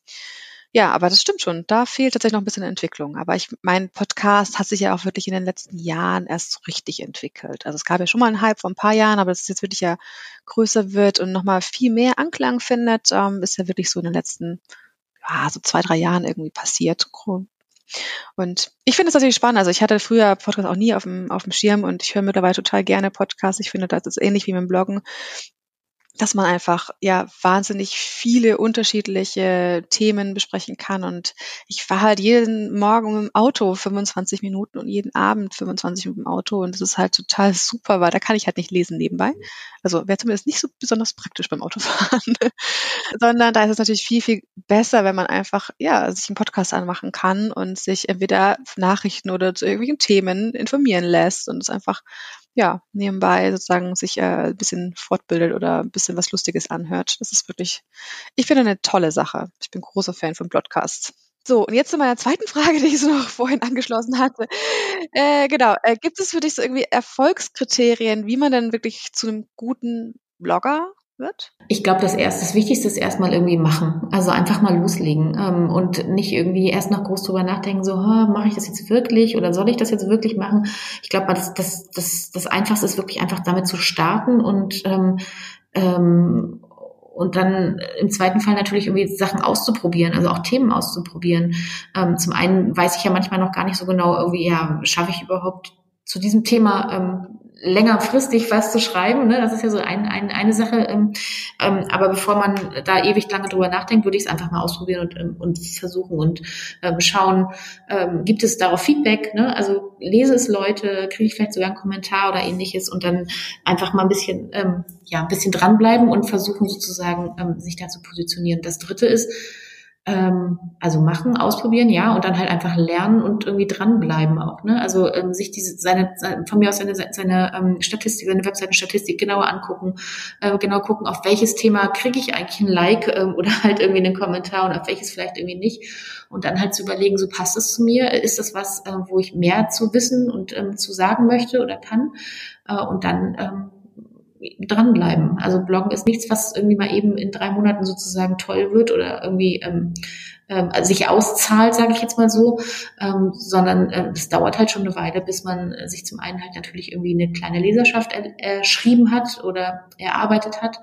ja, aber das stimmt schon. Da fehlt tatsächlich noch ein bisschen Entwicklung. Aber ich, mein Podcast hat sich ja auch wirklich in den letzten Jahren erst so richtig entwickelt. Also es gab ja schon mal einen Hype vor ein paar Jahren, aber dass es jetzt wirklich ja größer wird und nochmal viel mehr Anklang findet, ähm, ist ja wirklich so in den letzten, ja, so zwei, drei Jahren irgendwie passiert. Und ich finde es natürlich spannend. Also ich hatte früher Podcast auch nie auf dem, auf dem Schirm und ich höre mittlerweile total gerne Podcasts. Ich finde, das ist ähnlich wie mit dem Bloggen dass man einfach ja wahnsinnig viele unterschiedliche Themen besprechen kann. Und ich fahre halt jeden Morgen im Auto 25 Minuten und jeden Abend 25 Minuten im Auto. Und das ist halt total super, weil da kann ich halt nicht lesen nebenbei. Also wäre zumindest nicht so besonders praktisch beim Autofahren. Sondern da ist es natürlich viel, viel besser, wenn man einfach ja sich einen Podcast anmachen kann und sich entweder Nachrichten oder zu irgendwelchen Themen informieren lässt und es einfach ja, nebenbei sozusagen sich äh, ein bisschen fortbildet oder ein bisschen was Lustiges anhört. Das ist wirklich, ich finde eine tolle Sache. Ich bin großer Fan von Podcasts. So, und jetzt zu meiner zweiten Frage, die ich so noch vorhin angeschlossen hatte. Äh, genau, äh, gibt es für dich so irgendwie Erfolgskriterien, wie man denn wirklich zu einem guten Blogger wird? Ich glaube, das erste, das Wichtigste ist erstmal irgendwie machen. Also einfach mal loslegen ähm, und nicht irgendwie erst noch groß drüber nachdenken, so, mache ich das jetzt wirklich oder soll ich das jetzt wirklich machen? Ich glaube, das, das, das, das Einfachste ist wirklich einfach damit zu starten und ähm, ähm, und dann im zweiten Fall natürlich irgendwie Sachen auszuprobieren, also auch Themen auszuprobieren. Ähm, zum einen weiß ich ja manchmal noch gar nicht so genau, irgendwie, ja, schaffe ich überhaupt zu diesem Thema ähm, längerfristig was zu schreiben. Ne? Das ist ja so ein, ein, eine Sache. Ähm, ähm, aber bevor man da ewig lange drüber nachdenkt, würde ich es einfach mal ausprobieren und, ähm, und versuchen und ähm, schauen, ähm, gibt es darauf Feedback? Ne? Also lese es Leute, kriege ich vielleicht sogar einen Kommentar oder ähnliches und dann einfach mal ein bisschen, ähm, ja, ein bisschen dranbleiben und versuchen sozusagen, ähm, sich da zu positionieren. Das dritte ist, ähm, also machen, ausprobieren, ja, und dann halt einfach lernen und irgendwie dranbleiben auch, ne? Also ähm, sich diese seine, seine von mir aus seine seine ähm, Statistik, seine Webseitenstatistik genauer angucken, äh, genau gucken, auf welches Thema kriege ich eigentlich ein Like ähm, oder halt irgendwie einen Kommentar und auf welches vielleicht irgendwie nicht. Und dann halt zu überlegen, so passt das zu mir, ist das was, äh, wo ich mehr zu wissen und ähm, zu sagen möchte oder kann? Äh, und dann ähm, dranbleiben. Also Bloggen ist nichts, was irgendwie mal eben in drei Monaten sozusagen toll wird oder irgendwie ähm, also sich auszahlt, sage ich jetzt mal so, ähm, sondern äh, es dauert halt schon eine Weile, bis man sich zum einen halt natürlich irgendwie eine kleine Leserschaft erschrieben hat oder erarbeitet hat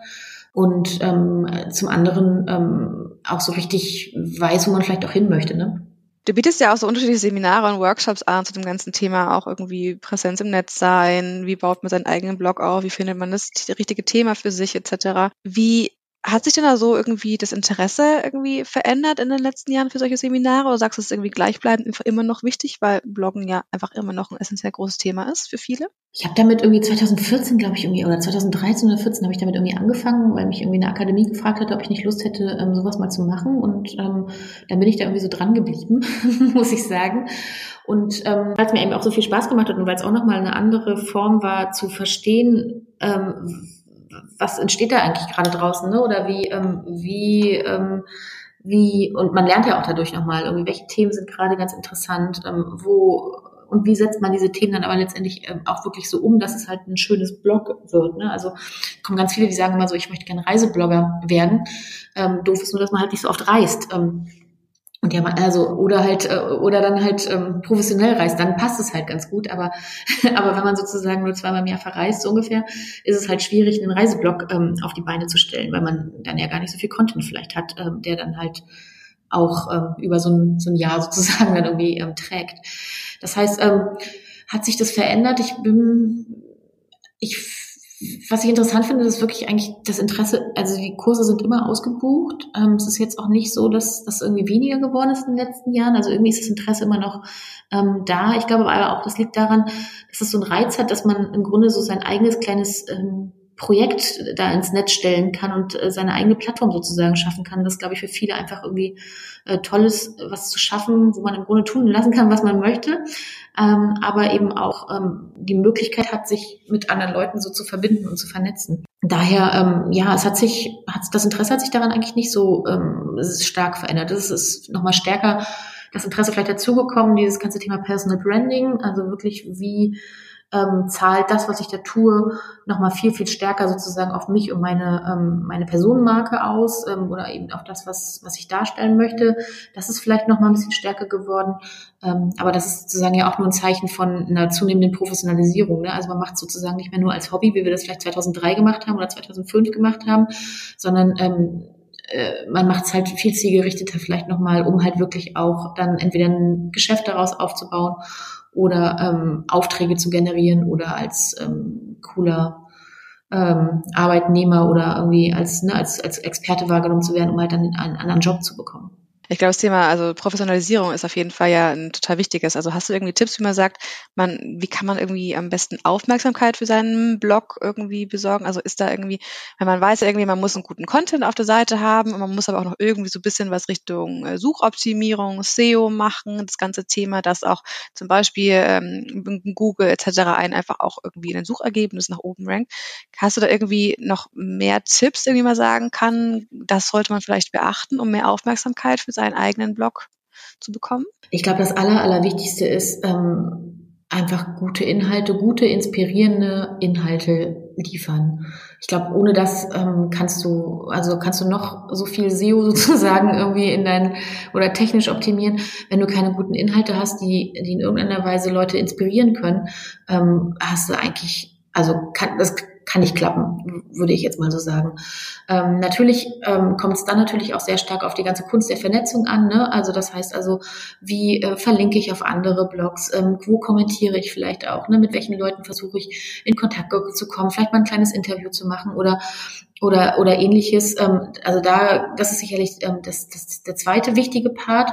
und ähm, zum anderen ähm, auch so richtig weiß, wo man vielleicht auch hin möchte. Ne? Du bietest ja auch so unterschiedliche Seminare und Workshops an zu dem ganzen Thema, auch irgendwie Präsenz im Netz sein, wie baut man seinen eigenen Blog auf, wie findet man das richtige Thema für sich etc. Wie hat sich denn da so irgendwie das Interesse irgendwie verändert in den letzten Jahren für solche Seminare oder sagst du, es ist irgendwie gleichbleibend immer noch wichtig, weil Bloggen ja einfach immer noch ein essentiell großes Thema ist für viele? Ich habe damit irgendwie 2014, glaube ich, irgendwie, oder 2013 oder 14 habe ich damit irgendwie angefangen, weil mich irgendwie eine Akademie gefragt hat, ob ich nicht Lust hätte, ähm, sowas mal zu machen. Und ähm, dann bin ich da irgendwie so dran geblieben, muss ich sagen. Und ähm, weil es mir eben auch so viel Spaß gemacht hat und weil es auch nochmal eine andere Form war, zu verstehen, ähm, was entsteht da eigentlich gerade draußen, ne? Oder wie, ähm, wie, ähm, wie, und man lernt ja auch dadurch nochmal, irgendwie, welche Themen sind gerade ganz interessant, ähm, wo und wie setzt man diese Themen dann aber letztendlich ähm, auch wirklich so um, dass es halt ein schönes Blog wird. Ne? Also kommen ganz viele, die sagen immer so, ich möchte gerne Reiseblogger werden. Ähm, doof ist nur, dass man halt nicht so oft reist. Ähm, und ja, also oder halt äh, oder dann halt ähm, professionell reist, dann passt es halt ganz gut. Aber aber wenn man sozusagen nur zweimal im Jahr verreist so ungefähr, ist es halt schwierig, einen Reiseblog ähm, auf die Beine zu stellen, weil man dann ja gar nicht so viel Content vielleicht hat, ähm, der dann halt auch ähm, über so ein, so ein Jahr sozusagen dann irgendwie ähm, trägt. Das heißt, ähm, hat sich das verändert? Ich bin, ich was ich interessant finde, ist wirklich eigentlich das Interesse, also die Kurse sind immer ausgebucht. Ähm, es ist jetzt auch nicht so, dass das irgendwie weniger geworden ist in den letzten Jahren. Also irgendwie ist das Interesse immer noch ähm, da. Ich glaube aber auch, das liegt daran, dass es so einen Reiz hat, dass man im Grunde so sein eigenes kleines ähm, Projekt da ins Netz stellen kann und äh, seine eigene Plattform sozusagen schaffen kann. Das glaube ich für viele einfach irgendwie äh, toll ist, was zu schaffen, wo man im Grunde tun lassen kann, was man möchte, ähm, aber eben auch ähm, die Möglichkeit hat, sich mit anderen Leuten so zu verbinden und zu vernetzen. Daher, ähm, ja, es hat sich, hat, das Interesse hat sich daran eigentlich nicht so ähm, stark verändert. Es ist nochmal stärker das Interesse vielleicht dazugekommen, dieses ganze Thema Personal Branding, also wirklich wie ähm, zahlt das, was ich da tue, nochmal viel, viel stärker sozusagen auf mich und meine, ähm, meine Personenmarke aus ähm, oder eben auf das, was, was ich darstellen möchte. Das ist vielleicht nochmal ein bisschen stärker geworden. Ähm, aber das ist sozusagen ja auch nur ein Zeichen von einer zunehmenden Professionalisierung. Ne? Also man macht sozusagen nicht mehr nur als Hobby, wie wir das vielleicht 2003 gemacht haben oder 2005 gemacht haben, sondern ähm, äh, man macht es halt viel zielgerichteter vielleicht nochmal, um halt wirklich auch dann entweder ein Geschäft daraus aufzubauen oder ähm, Aufträge zu generieren oder als ähm, cooler ähm, Arbeitnehmer oder irgendwie als, ne, als, als Experte wahrgenommen zu werden, um halt dann einen anderen Job zu bekommen. Ich glaube, das Thema, also Professionalisierung ist auf jeden Fall ja ein total wichtiges. Also hast du irgendwie Tipps, wie man sagt, man, wie kann man irgendwie am besten Aufmerksamkeit für seinen Blog irgendwie besorgen? Also ist da irgendwie, wenn man weiß irgendwie, man muss einen guten Content auf der Seite haben und man muss aber auch noch irgendwie so ein bisschen was Richtung äh, Suchoptimierung, SEO machen, das ganze Thema, dass auch zum Beispiel ähm, Google etc. einen einfach auch irgendwie in den Suchergebnissen nach oben rankt. Hast du da irgendwie noch mehr Tipps, irgendwie mal sagen kann, das sollte man vielleicht beachten, um mehr Aufmerksamkeit für seinen eigenen Blog zu bekommen? Ich glaube, das Aller, Allerwichtigste ist ähm, einfach gute Inhalte, gute, inspirierende Inhalte liefern. Ich glaube, ohne das ähm, kannst du, also kannst du noch so viel SEO sozusagen irgendwie in dein oder technisch optimieren, wenn du keine guten Inhalte hast, die, die in irgendeiner Weise Leute inspirieren können, ähm, hast du eigentlich, also kann, das kann nicht klappen, würde ich jetzt mal so sagen. Ähm, natürlich ähm, kommt es dann natürlich auch sehr stark auf die ganze Kunst der Vernetzung an. Ne? Also das heißt also, wie äh, verlinke ich auf andere Blogs, ähm, wo kommentiere ich vielleicht auch, ne? mit welchen Leuten versuche ich in Kontakt zu kommen, vielleicht mal ein kleines Interview zu machen oder oder, oder ähnliches. Ähm, also da, das ist sicherlich ähm, das, das, der zweite wichtige Part.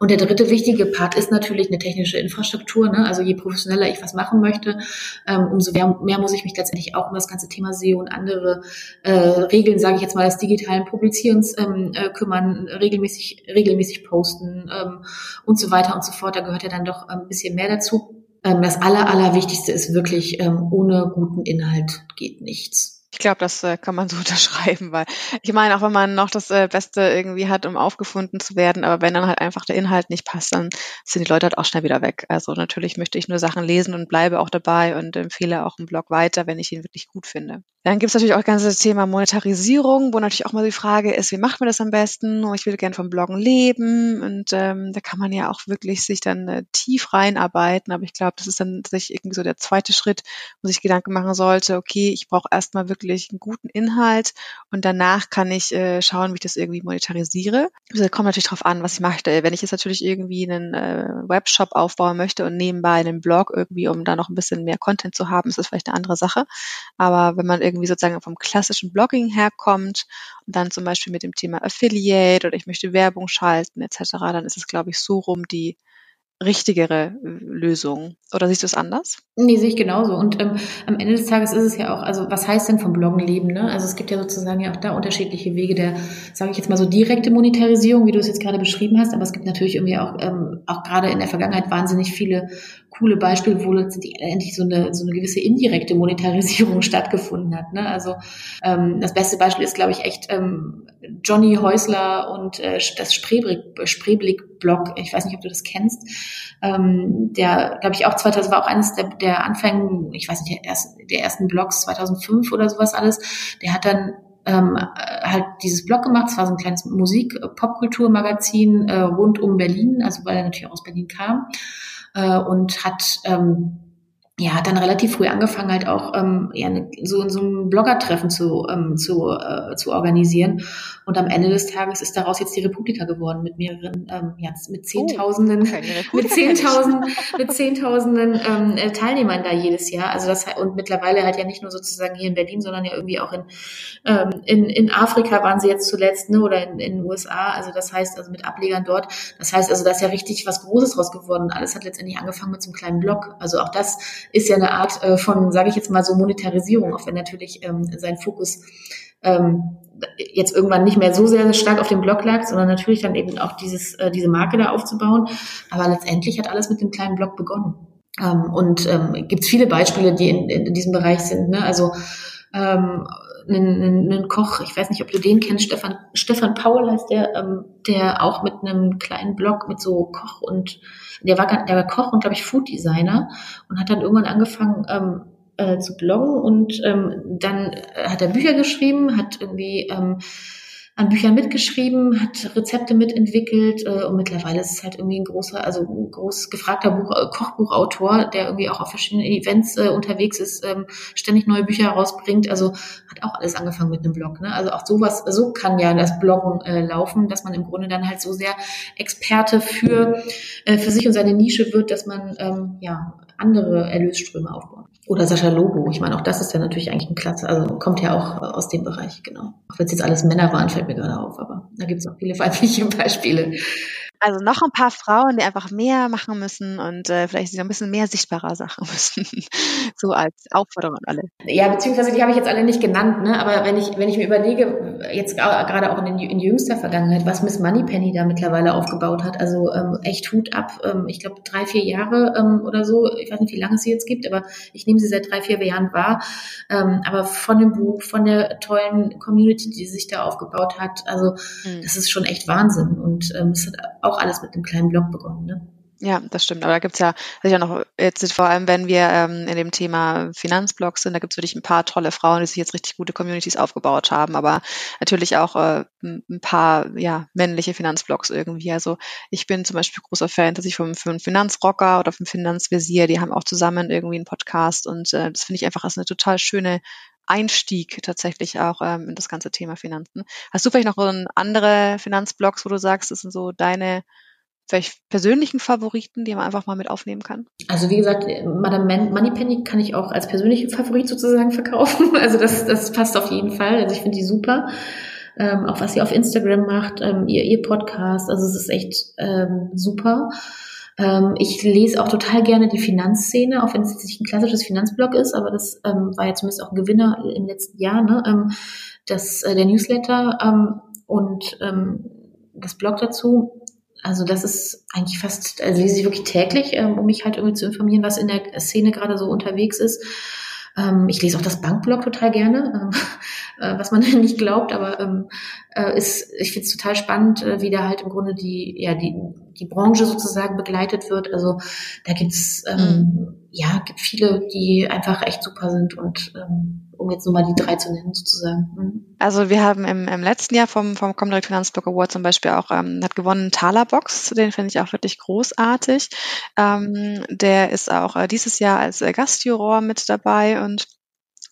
Und der dritte wichtige Part ist natürlich eine technische Infrastruktur. Ne? Also je professioneller ich was machen möchte, ähm, umso mehr, mehr muss ich mich letztendlich auch um das ganze Thema SEO und andere äh, Regeln, sage ich jetzt mal, des digitalen Publizierens ähm, äh, kümmern, regelmäßig, regelmäßig posten ähm, und so weiter und so fort. Da gehört ja dann doch ein bisschen mehr dazu. Ähm, das Aller, Allerwichtigste ist wirklich, ähm, ohne guten Inhalt geht nichts. Ich glaube, das äh, kann man so unterschreiben, weil ich meine, auch wenn man noch das äh, Beste irgendwie hat, um aufgefunden zu werden, aber wenn dann halt einfach der Inhalt nicht passt, dann sind die Leute halt auch schnell wieder weg. Also natürlich möchte ich nur Sachen lesen und bleibe auch dabei und empfehle auch einen Blog weiter, wenn ich ihn wirklich gut finde. Dann gibt es natürlich auch das ganze Thema Monetarisierung, wo natürlich auch mal die Frage ist, wie macht man das am besten? Ich will gern vom Bloggen leben und ähm, da kann man ja auch wirklich sich dann äh, tief reinarbeiten, aber ich glaube, das ist dann tatsächlich irgendwie so der zweite Schritt, wo sich Gedanken machen sollte, okay, ich brauche erstmal wirklich einen guten Inhalt und danach kann ich äh, schauen, wie ich das irgendwie monetarisiere. Das kommt natürlich drauf an, was ich möchte. Wenn ich jetzt natürlich irgendwie einen äh, Webshop aufbauen möchte und nebenbei einen Blog irgendwie, um da noch ein bisschen mehr Content zu haben, ist das vielleicht eine andere Sache. Aber wenn man irgendwie sozusagen vom klassischen Blogging herkommt und dann zum Beispiel mit dem Thema Affiliate oder ich möchte Werbung schalten etc., dann ist es, glaube ich, so rum die richtigere äh, Lösung. Oder siehst du es anders? Nee, sehe ich genauso. Und ähm, am Ende des Tages ist es ja auch, also was heißt denn vom Bloggen leben? Ne? Also es gibt ja sozusagen ja auch da unterschiedliche Wege der, sage ich jetzt mal so direkte Monetarisierung, wie du es jetzt gerade beschrieben hast. Aber es gibt natürlich irgendwie auch, ähm, auch gerade in der Vergangenheit wahnsinnig viele coole Beispiele, wo letztendlich so eine, so eine gewisse indirekte Monetarisierung stattgefunden hat. Ne? Also ähm, das beste Beispiel ist, glaube ich, echt ähm, Johnny Häusler und äh, das Spreeblick-Blog. Ich weiß nicht, ob du das kennst. Ähm, der, glaube ich, auch 2000 war auch eines der, der Anfängen, ich weiß nicht, der ersten, der ersten Blogs 2005 oder sowas alles. Der hat dann ähm, halt dieses Blog gemacht. Es war so ein kleines Musik-Popkultur-Magazin äh, rund um Berlin, also weil er natürlich auch aus Berlin kam äh, und hat ähm, ja, hat dann relativ früh angefangen, halt auch ähm, ja, ne, so in so einem Blogger-Treffen zu, ähm, zu, äh, zu organisieren. Und am Ende des Tages ist daraus jetzt die Republika geworden mit mehreren, ähm, ja, mit oh, Zehntausenden, oh, mit Zehntausenden, mit Zehntausenden ähm, äh, Teilnehmern da jedes Jahr. Also das und mittlerweile halt ja nicht nur sozusagen hier in Berlin, sondern ja irgendwie auch in, ähm, in, in Afrika waren sie jetzt zuletzt, ne, oder in, in den USA. Also das heißt, also mit Ablegern dort. Das heißt also, da ist ja richtig was Großes draus geworden. Alles hat letztendlich angefangen mit so einem kleinen Blog. Also auch das ist ja eine Art äh, von, sage ich jetzt mal so, Monetarisierung, auch wenn natürlich ähm, sein Fokus ähm, jetzt irgendwann nicht mehr so sehr stark auf dem Blog lag, sondern natürlich dann eben auch dieses, äh, diese Marke da aufzubauen. Aber letztendlich hat alles mit dem kleinen Blog begonnen. Ähm, und ähm, gibt es viele Beispiele, die in, in, diesem Bereich sind. Ne? Also ähm, einen, einen Koch, ich weiß nicht, ob du den kennst, Stefan, Stefan Paul heißt der, ähm, der auch mit einem kleinen Blog mit so Koch und der war, der war Koch und glaube ich Food Designer und hat dann irgendwann angefangen ähm, äh, zu bloggen und ähm, dann hat er Bücher geschrieben, hat irgendwie ähm, an Büchern mitgeschrieben, hat Rezepte mitentwickelt äh, und mittlerweile ist es halt irgendwie ein großer, also ein groß gefragter Buch, äh, Kochbuchautor, der irgendwie auch auf verschiedenen Events äh, unterwegs ist, ähm, ständig neue Bücher herausbringt. Also hat auch alles angefangen mit einem Blog. Ne? Also auch sowas, so kann ja das Bloggen äh, laufen, dass man im Grunde dann halt so sehr Experte für äh, für sich und seine Nische wird, dass man ähm, ja andere Erlösströme aufbaut. Oder Sascha Lobo. Ich meine, auch das ist ja natürlich eigentlich ein Klasse. Also kommt ja auch äh, aus dem Bereich, genau. Auch wenn es jetzt alles Männer waren, fällt mir gerade auf. Aber da gibt es auch viele weibliche Beispiele. Also noch ein paar Frauen, die einfach mehr machen müssen und äh, vielleicht ein bisschen mehr sichtbarer Sachen müssen. so als Aufforderung an alle. Ja, beziehungsweise die habe ich jetzt alle nicht genannt, ne? Aber wenn ich, wenn ich mir überlege, jetzt gerade auch in, in jüngster Vergangenheit, was Miss Moneypenny da mittlerweile aufgebaut hat, also ähm, echt Hut ab. Ähm, ich glaube drei, vier Jahre ähm, oder so. Ich weiß nicht, wie lange es sie jetzt gibt, aber ich nehme sie seit drei, vier Jahren wahr. Ähm, aber von dem Buch, von der tollen Community, die sich da aufgebaut hat, also mhm. das ist schon echt Wahnsinn. Und ähm, es hat auch auch alles mit einem kleinen Blog begonnen. Ne? Ja, das stimmt. Aber da gibt's ja sicher noch, jetzt vor allem, wenn wir ähm, in dem Thema Finanzblogs sind, da gibt's wirklich ein paar tolle Frauen, die sich jetzt richtig gute Communities aufgebaut haben, aber natürlich auch äh, ein paar ja, männliche Finanzblogs irgendwie. Also ich bin zum Beispiel großer Fan dass ich vom, vom Finanzrocker oder vom Finanzvisier, die haben auch zusammen irgendwie einen Podcast und äh, das finde ich einfach als eine total schöne Einstieg tatsächlich auch ähm, in das ganze Thema Finanzen. Hast du vielleicht noch andere Finanzblogs, wo du sagst, das sind so deine vielleicht persönlichen Favoriten, die man einfach mal mit aufnehmen kann? Also wie gesagt, Madame Moneypenny kann ich auch als persönlichen Favorit sozusagen verkaufen. Also das, das passt auf jeden Fall. Also ich finde die super. Ähm, auch was sie auf Instagram macht, ähm, ihr, ihr Podcast, also es ist echt ähm, super. Ähm, ich lese auch total gerne die Finanzszene, auch wenn es jetzt nicht ein klassisches Finanzblog ist, aber das ähm, war ja zumindest auch ein Gewinner im letzten Jahr, ne? ähm, das, äh, der Newsletter ähm, und ähm, das Blog dazu. Also das ist eigentlich fast, also lese ich wirklich täglich, ähm, um mich halt irgendwie zu informieren, was in der Szene gerade so unterwegs ist. Ähm, ich lese auch das Bankblog total gerne, ähm, äh, was man nicht glaubt, aber ähm, äh, ist, ich finde es total spannend, äh, wie da halt im Grunde die, ja, die, die Branche sozusagen begleitet wird. Also da gibt's ähm, mhm. ja gibt viele, die einfach echt super sind und ähm, um jetzt nur mal die drei zu nennen sozusagen. Mhm. Also wir haben im, im letzten Jahr vom, vom Comdirect Finanzblog Award zum Beispiel auch, ähm, hat gewonnen Talerbox, den finde ich auch wirklich großartig. Ähm, der ist auch äh, dieses Jahr als äh, Gastjuror mit dabei und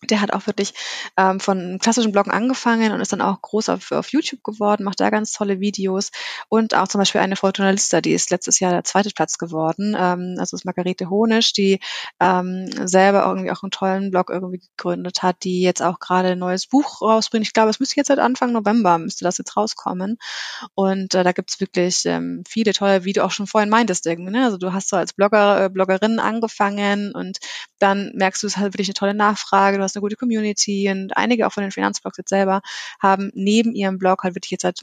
der hat auch wirklich ähm, von klassischen Bloggen angefangen und ist dann auch groß auf, auf YouTube geworden, macht da ganz tolle Videos und auch zum Beispiel eine Fortuna Lista, die ist letztes Jahr der zweite Platz geworden. Ähm, also ist Margarete Honisch, die ähm, selber irgendwie auch einen tollen Blog irgendwie gegründet hat, die jetzt auch gerade ein neues Buch rausbringt. Ich glaube, es müsste jetzt seit Anfang November müsste das jetzt rauskommen. Und äh, da gibt's wirklich ähm, viele tolle, wie du auch schon vorhin meintest irgendwie. Ne? Also du hast so als Blogger, äh, Bloggerin angefangen und dann merkst du, es hat wirklich eine tolle Nachfrage, hast eine gute Community und einige auch von den Finanzblogs jetzt selber haben neben ihrem Blog halt wirklich jetzt halt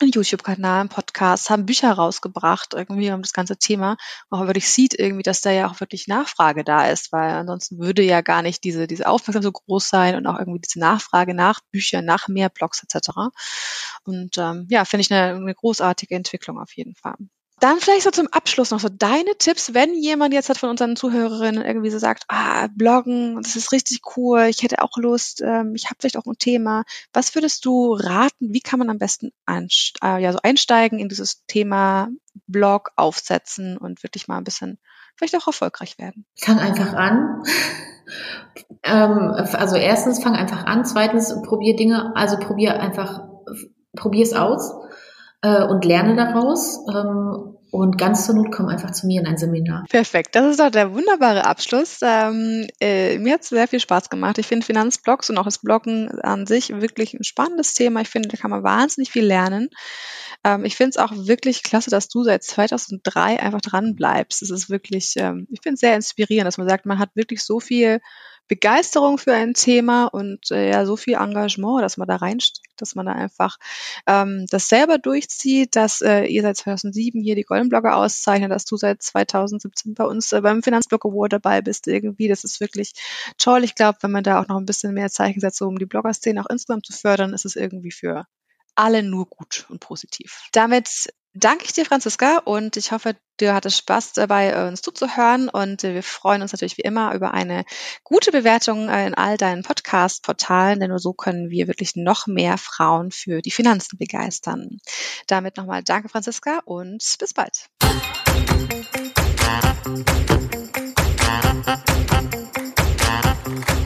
einen YouTube-Kanal, einen Podcast, haben Bücher rausgebracht, irgendwie um das ganze Thema, wo wirklich sieht irgendwie, dass da ja auch wirklich Nachfrage da ist, weil ansonsten würde ja gar nicht diese, diese Aufmerksamkeit so groß sein und auch irgendwie diese Nachfrage nach Büchern, nach mehr Blogs etc. Und ähm, ja, finde ich eine, eine großartige Entwicklung auf jeden Fall. Dann vielleicht so zum Abschluss noch so deine Tipps, wenn jemand jetzt hat von unseren Zuhörerinnen irgendwie so sagt, ah, Bloggen, das ist richtig cool, ich hätte auch Lust, ähm, ich habe vielleicht auch ein Thema. Was würdest du raten, wie kann man am besten äh, ja, so einsteigen in dieses Thema Blog aufsetzen und wirklich mal ein bisschen vielleicht auch erfolgreich werden? Fang einfach an. ähm, also erstens fang einfach an, zweitens probier Dinge, also probier einfach, probier es aus äh, und lerne daraus. Ähm, und ganz zur Not komm einfach zu mir in ein Seminar. Perfekt, das ist doch der wunderbare Abschluss. Ähm, äh, mir hat es sehr viel Spaß gemacht. Ich finde Finanzblogs und auch das Bloggen an sich wirklich ein spannendes Thema. Ich finde, da kann man wahnsinnig viel lernen. Ähm, ich finde es auch wirklich klasse, dass du seit 2003 einfach dran bleibst. Es ist wirklich, ähm, ich finde es sehr inspirierend, dass man sagt, man hat wirklich so viel Begeisterung für ein Thema und äh, ja so viel Engagement, dass man da reinsteckt, dass man da einfach ähm, das selber durchzieht, dass äh, ihr seit 2007 hier die Golden Blogger auszeichnet, dass du seit 2017 bei uns äh, beim Finanzblog Award dabei bist irgendwie. Das ist wirklich toll. Ich glaube, wenn man da auch noch ein bisschen mehr Zeichen setzt, um die Blogger-Szene auch insgesamt zu fördern, ist es irgendwie für alle nur gut und positiv. Damit danke ich dir, Franziska, und ich hoffe, du hattest Spaß dabei, äh, uns zuzuhören. Und wir freuen uns natürlich wie immer über eine gute Bewertung äh, in all deinen Podcast-Portalen, denn nur so können wir wirklich noch mehr Frauen für die Finanzen begeistern. Damit nochmal danke, Franziska, und bis bald. You.